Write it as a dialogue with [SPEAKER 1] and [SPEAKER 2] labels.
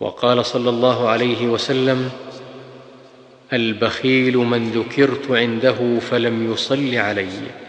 [SPEAKER 1] وقال صلى الله عليه وسلم البخيل من ذكرت عنده فلم يصل علي.